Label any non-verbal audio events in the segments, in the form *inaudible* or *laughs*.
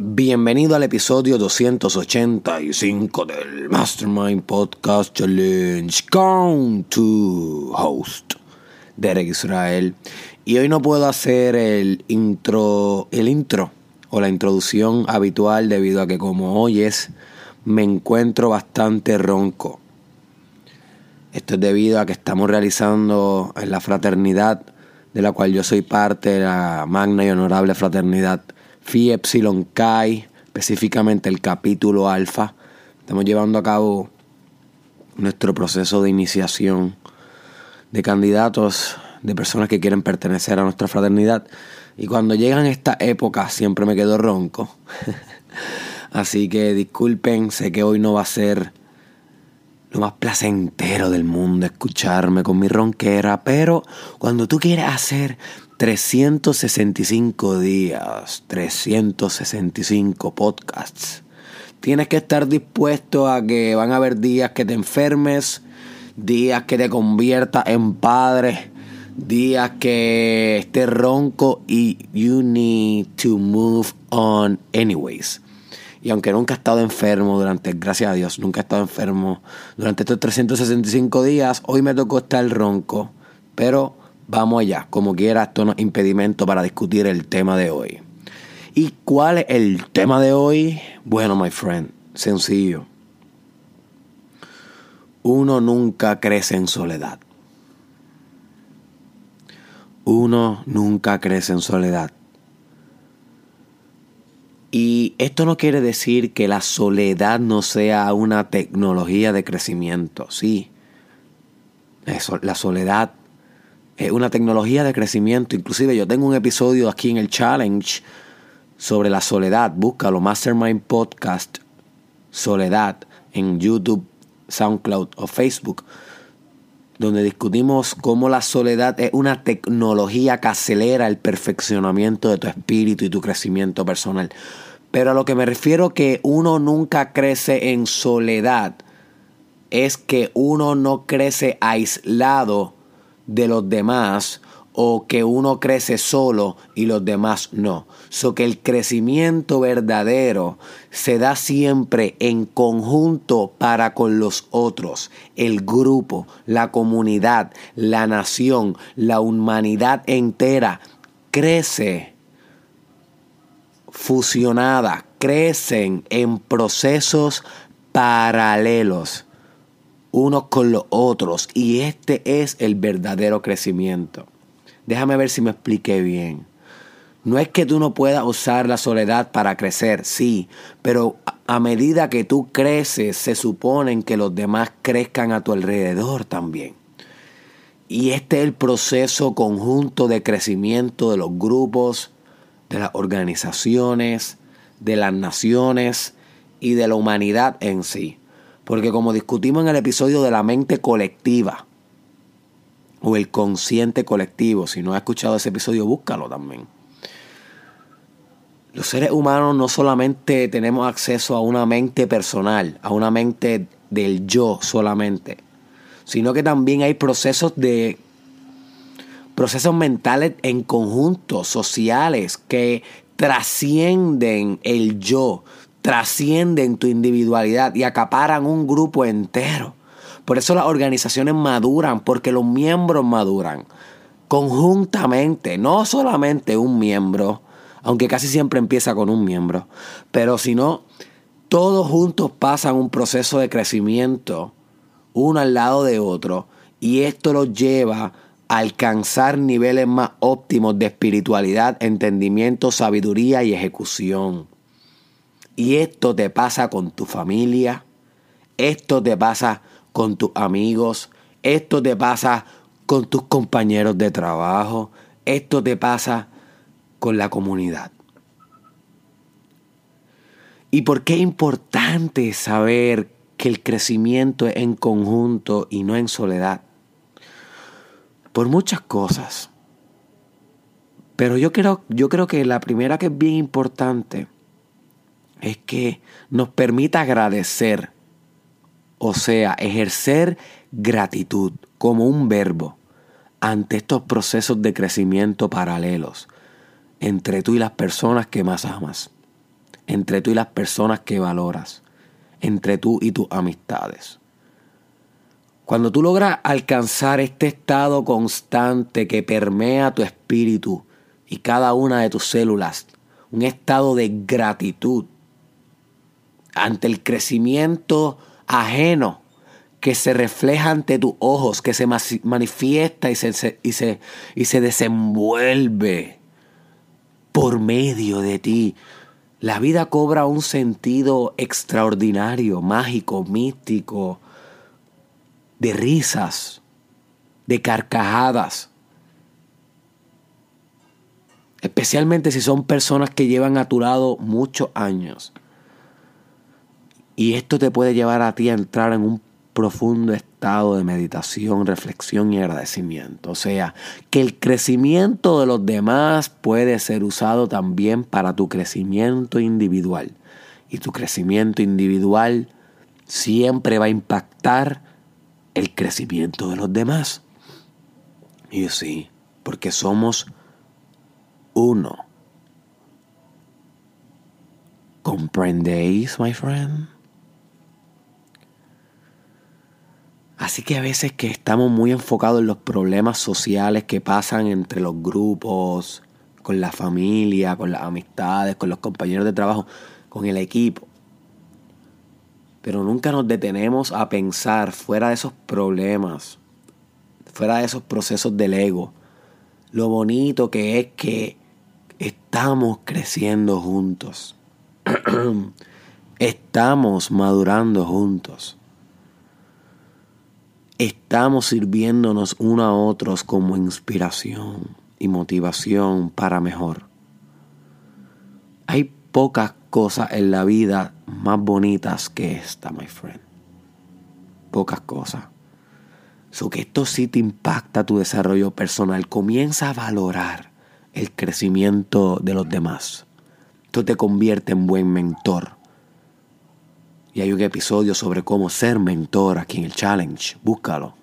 Bienvenido al episodio 285 del Mastermind Podcast Challenge con tu host, Derek Israel. Y hoy no puedo hacer el intro, el intro o la introducción habitual debido a que como oyes me encuentro bastante ronco. Esto es debido a que estamos realizando en la fraternidad de la cual yo soy parte, la magna y honorable fraternidad Phi Epsilon Chi, específicamente el capítulo alfa. Estamos llevando a cabo nuestro proceso de iniciación de candidatos, de personas que quieren pertenecer a nuestra fraternidad. Y cuando llegan esta época siempre me quedo ronco. *laughs* Así que disculpen, sé que hoy no va a ser lo más placentero del mundo escucharme con mi ronquera, pero cuando tú quieres hacer 365 días, 365 podcasts. Tienes que estar dispuesto a que van a haber días que te enfermes, días que te conviertas en padre, días que estés ronco y you need to move on anyways. Y aunque nunca he estado enfermo durante, gracias a Dios, nunca he estado enfermo durante estos 365 días, hoy me tocó estar ronco, pero Vamos allá, como quiera, esto no es impedimento para discutir el tema de hoy. ¿Y cuál es el tema de hoy? Bueno, my friend, sencillo. Uno nunca crece en soledad. Uno nunca crece en soledad. Y esto no quiere decir que la soledad no sea una tecnología de crecimiento. Sí, la soledad es una tecnología de crecimiento. Inclusive yo tengo un episodio aquí en el challenge sobre la soledad. Búscalo, Mastermind Podcast Soledad en YouTube, SoundCloud o Facebook, donde discutimos cómo la soledad es una tecnología que acelera el perfeccionamiento de tu espíritu y tu crecimiento personal. Pero a lo que me refiero que uno nunca crece en soledad es que uno no crece aislado de los demás o que uno crece solo y los demás no. So que el crecimiento verdadero se da siempre en conjunto para con los otros, el grupo, la comunidad, la nación, la humanidad entera crece fusionada, crecen en procesos paralelos unos con los otros. Y este es el verdadero crecimiento. Déjame ver si me expliqué bien. No es que tú no puedas usar la soledad para crecer, sí, pero a medida que tú creces, se supone que los demás crezcan a tu alrededor también. Y este es el proceso conjunto de crecimiento de los grupos, de las organizaciones, de las naciones y de la humanidad en sí. Porque como discutimos en el episodio de la mente colectiva o el consciente colectivo, si no has escuchado ese episodio, búscalo también. Los seres humanos no solamente tenemos acceso a una mente personal, a una mente del yo solamente, sino que también hay procesos de procesos mentales en conjunto, sociales, que trascienden el yo, trascienden tu individualidad y acaparan un grupo entero. Por eso las organizaciones maduran, porque los miembros maduran conjuntamente, no solamente un miembro, aunque casi siempre empieza con un miembro, pero si no, todos juntos pasan un proceso de crecimiento, uno al lado de otro, y esto los lleva a alcanzar niveles más óptimos de espiritualidad, entendimiento, sabiduría y ejecución. Y esto te pasa con tu familia, esto te pasa con tus amigos, esto te pasa con tus compañeros de trabajo, esto te pasa con la comunidad. ¿Y por qué es importante saber que el crecimiento es en conjunto y no en soledad? Por muchas cosas. Pero yo creo, yo creo que la primera que es bien importante es que nos permita agradecer, o sea, ejercer gratitud como un verbo ante estos procesos de crecimiento paralelos entre tú y las personas que más amas. entre tú y las personas que valoras, entre tú y tus amistades. Cuando tú logras alcanzar este estado constante que permea tu espíritu y cada una de tus células, un estado de gratitud ante el crecimiento ajeno que se refleja ante tus ojos, que se manifiesta y se, y se, y se desenvuelve por medio de ti. La vida cobra un sentido extraordinario, mágico, místico, de risas, de carcajadas. Especialmente si son personas que llevan a tu lado muchos años. Y esto te puede llevar a ti a entrar en un profundo estado de meditación, reflexión y agradecimiento. O sea, que el crecimiento de los demás puede ser usado también para tu crecimiento individual. Y tu crecimiento individual siempre va a impactar el crecimiento de los demás. Y sí, porque somos uno. ¿Comprendéis, my friend? Así que a veces que estamos muy enfocados en los problemas sociales que pasan entre los grupos, con la familia, con las amistades, con los compañeros de trabajo, con el equipo. Pero nunca nos detenemos a pensar fuera de esos problemas, fuera de esos procesos del ego, lo bonito que es que estamos creciendo juntos. *clears throat* estamos madurando juntos estamos sirviéndonos unos a otros como inspiración y motivación para mejor. Hay pocas cosas en la vida más bonitas que esta, my friend. Pocas cosas. So que esto sí te impacta tu desarrollo personal. Comienza a valorar el crecimiento de los demás. Esto te convierte en buen mentor. Y hay un episodio sobre cómo ser mentor aquí en el challenge. Búscalo.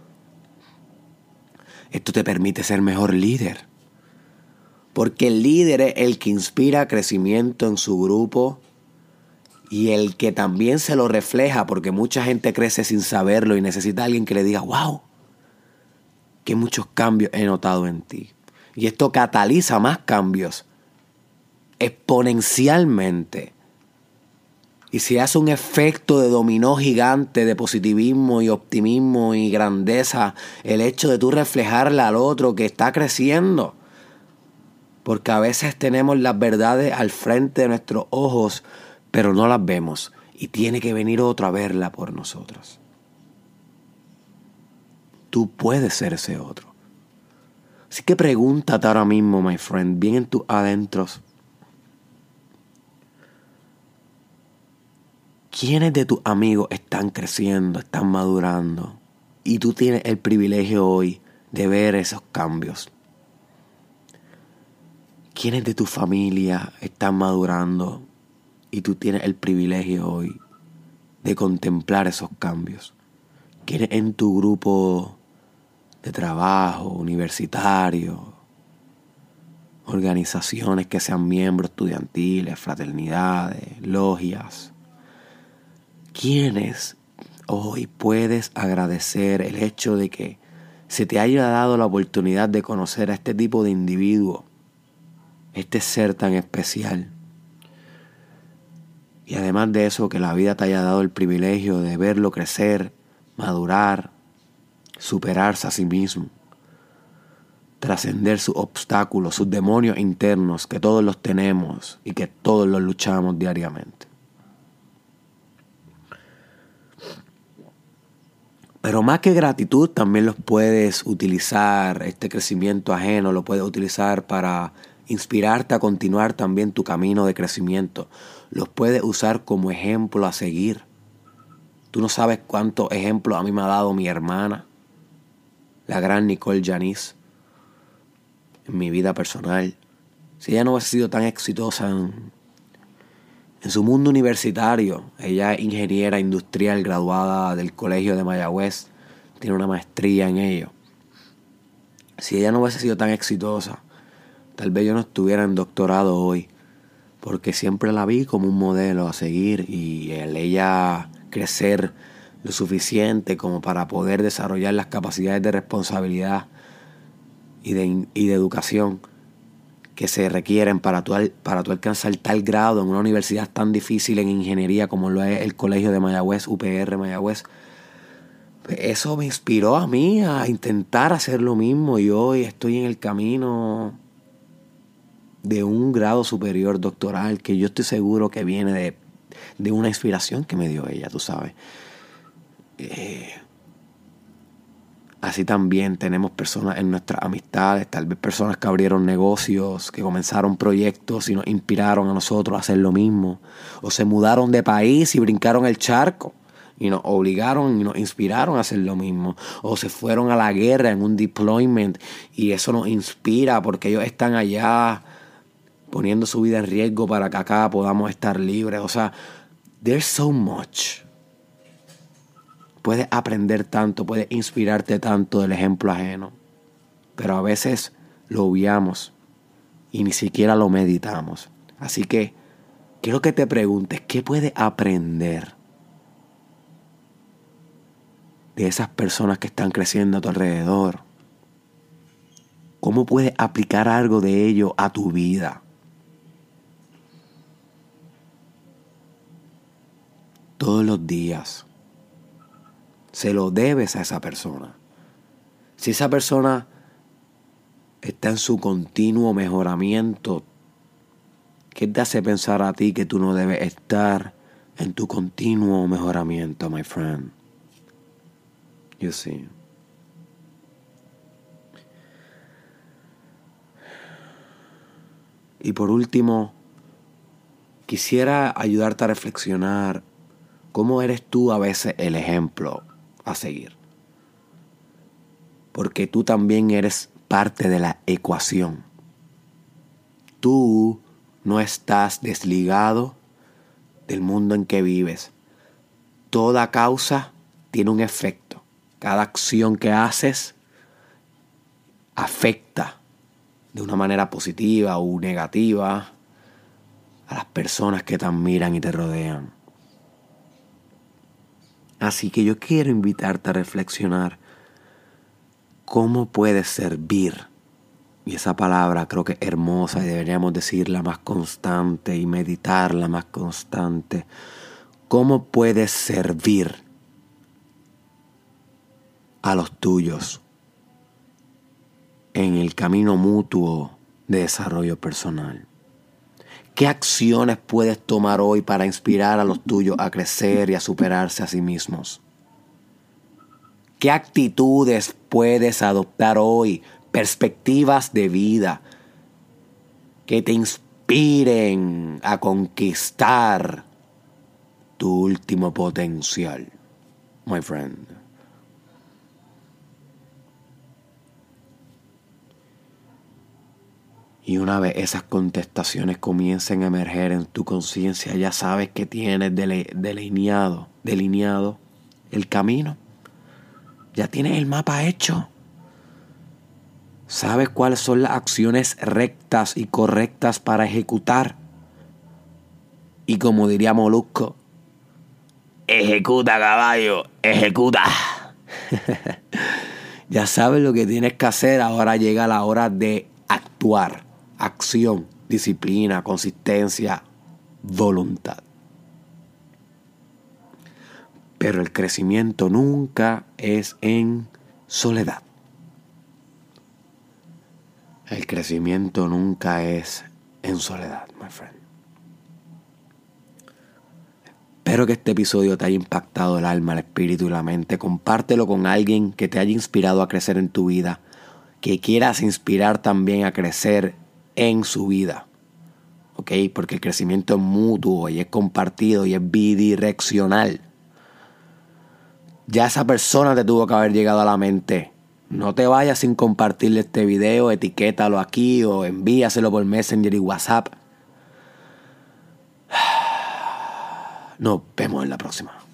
Esto te permite ser mejor líder. Porque el líder es el que inspira crecimiento en su grupo y el que también se lo refleja porque mucha gente crece sin saberlo y necesita a alguien que le diga, wow, que muchos cambios he notado en ti. Y esto cataliza más cambios exponencialmente y si hace un efecto de dominó gigante de positivismo y optimismo y grandeza, el hecho de tú reflejarle al otro que está creciendo. Porque a veces tenemos las verdades al frente de nuestros ojos, pero no las vemos. Y tiene que venir otro a verla por nosotros. Tú puedes ser ese otro. Así que pregúntate ahora mismo, my friend, bien en tus adentros. ¿Quiénes de tus amigos están creciendo, están madurando? Y tú tienes el privilegio hoy de ver esos cambios. ¿Quiénes de tu familia están madurando? Y tú tienes el privilegio hoy de contemplar esos cambios. ¿Quiénes en tu grupo de trabajo, universitario, organizaciones que sean miembros estudiantiles, fraternidades, logias, ¿Quiénes hoy puedes agradecer el hecho de que se te haya dado la oportunidad de conocer a este tipo de individuo, este ser tan especial? Y además de eso, que la vida te haya dado el privilegio de verlo crecer, madurar, superarse a sí mismo, trascender sus obstáculos, sus demonios internos, que todos los tenemos y que todos los luchamos diariamente. Pero más que gratitud, también los puedes utilizar, este crecimiento ajeno, lo puedes utilizar para inspirarte a continuar también tu camino de crecimiento. Los puedes usar como ejemplo a seguir. Tú no sabes cuántos ejemplos a mí me ha dado mi hermana, la gran Nicole Janice, en mi vida personal. Si ella no hubiese sido tan exitosa en, en su mundo universitario, ella es ingeniera industrial graduada del Colegio de Mayagüez, tiene una maestría en ello. Si ella no hubiese sido tan exitosa, tal vez yo no estuviera en doctorado hoy, porque siempre la vi como un modelo a seguir y el ella crecer lo suficiente como para poder desarrollar las capacidades de responsabilidad y de, y de educación que se requieren para tu, para alcanzar tal grado en una universidad tan difícil en ingeniería como lo es el Colegio de Mayagüez, UPR Mayagüez. Pues eso me inspiró a mí a intentar hacer lo mismo y hoy estoy en el camino de un grado superior doctoral que yo estoy seguro que viene de, de una inspiración que me dio ella, tú sabes. Eh, Así también tenemos personas en nuestras amistades, tal vez personas que abrieron negocios, que comenzaron proyectos y nos inspiraron a nosotros a hacer lo mismo. O se mudaron de país y brincaron el charco y nos obligaron y nos inspiraron a hacer lo mismo. O se fueron a la guerra en un deployment y eso nos inspira porque ellos están allá poniendo su vida en riesgo para que acá podamos estar libres. O sea, there's so much Puedes aprender tanto, puedes inspirarte tanto del ejemplo ajeno, pero a veces lo obviamos y ni siquiera lo meditamos. Así que quiero que te preguntes, ¿qué puedes aprender de esas personas que están creciendo a tu alrededor? ¿Cómo puedes aplicar algo de ello a tu vida? Todos los días se lo debes a esa persona. Si esa persona está en su continuo mejoramiento, ¿qué te hace pensar a ti que tú no debes estar en tu continuo mejoramiento, my friend? You see. Y por último, quisiera ayudarte a reflexionar cómo eres tú a veces el ejemplo a seguir. Porque tú también eres parte de la ecuación. Tú no estás desligado del mundo en que vives. Toda causa tiene un efecto. Cada acción que haces afecta de una manera positiva o negativa a las personas que te admiran y te rodean. Así que yo quiero invitarte a reflexionar cómo puedes servir. Y esa palabra creo que es hermosa y deberíamos decirla más constante y meditarla más constante. ¿Cómo puedes servir a los tuyos en el camino mutuo de desarrollo personal? ¿Qué acciones puedes tomar hoy para inspirar a los tuyos a crecer y a superarse a sí mismos? ¿Qué actitudes puedes adoptar hoy? Perspectivas de vida que te inspiren a conquistar tu último potencial, my friend. Y una vez esas contestaciones comiencen a emerger en tu conciencia, ya sabes que tienes delineado, delineado el camino. Ya tienes el mapa hecho. Sabes cuáles son las acciones rectas y correctas para ejecutar. Y como diría Molusco, ejecuta caballo, ejecuta. *laughs* ya sabes lo que tienes que hacer, ahora llega la hora de actuar acción, disciplina, consistencia, voluntad. Pero el crecimiento nunca es en soledad. El crecimiento nunca es en soledad, my friend. Espero que este episodio te haya impactado el alma, el espíritu y la mente. Compártelo con alguien que te haya inspirado a crecer en tu vida, que quieras inspirar también a crecer en su vida. ¿Ok? Porque el crecimiento es mutuo y es compartido y es bidireccional. Ya esa persona te tuvo que haber llegado a la mente. No te vayas sin compartirle este video, etiquétalo aquí o envíaselo por Messenger y WhatsApp. *sighs* Nos vemos en la próxima.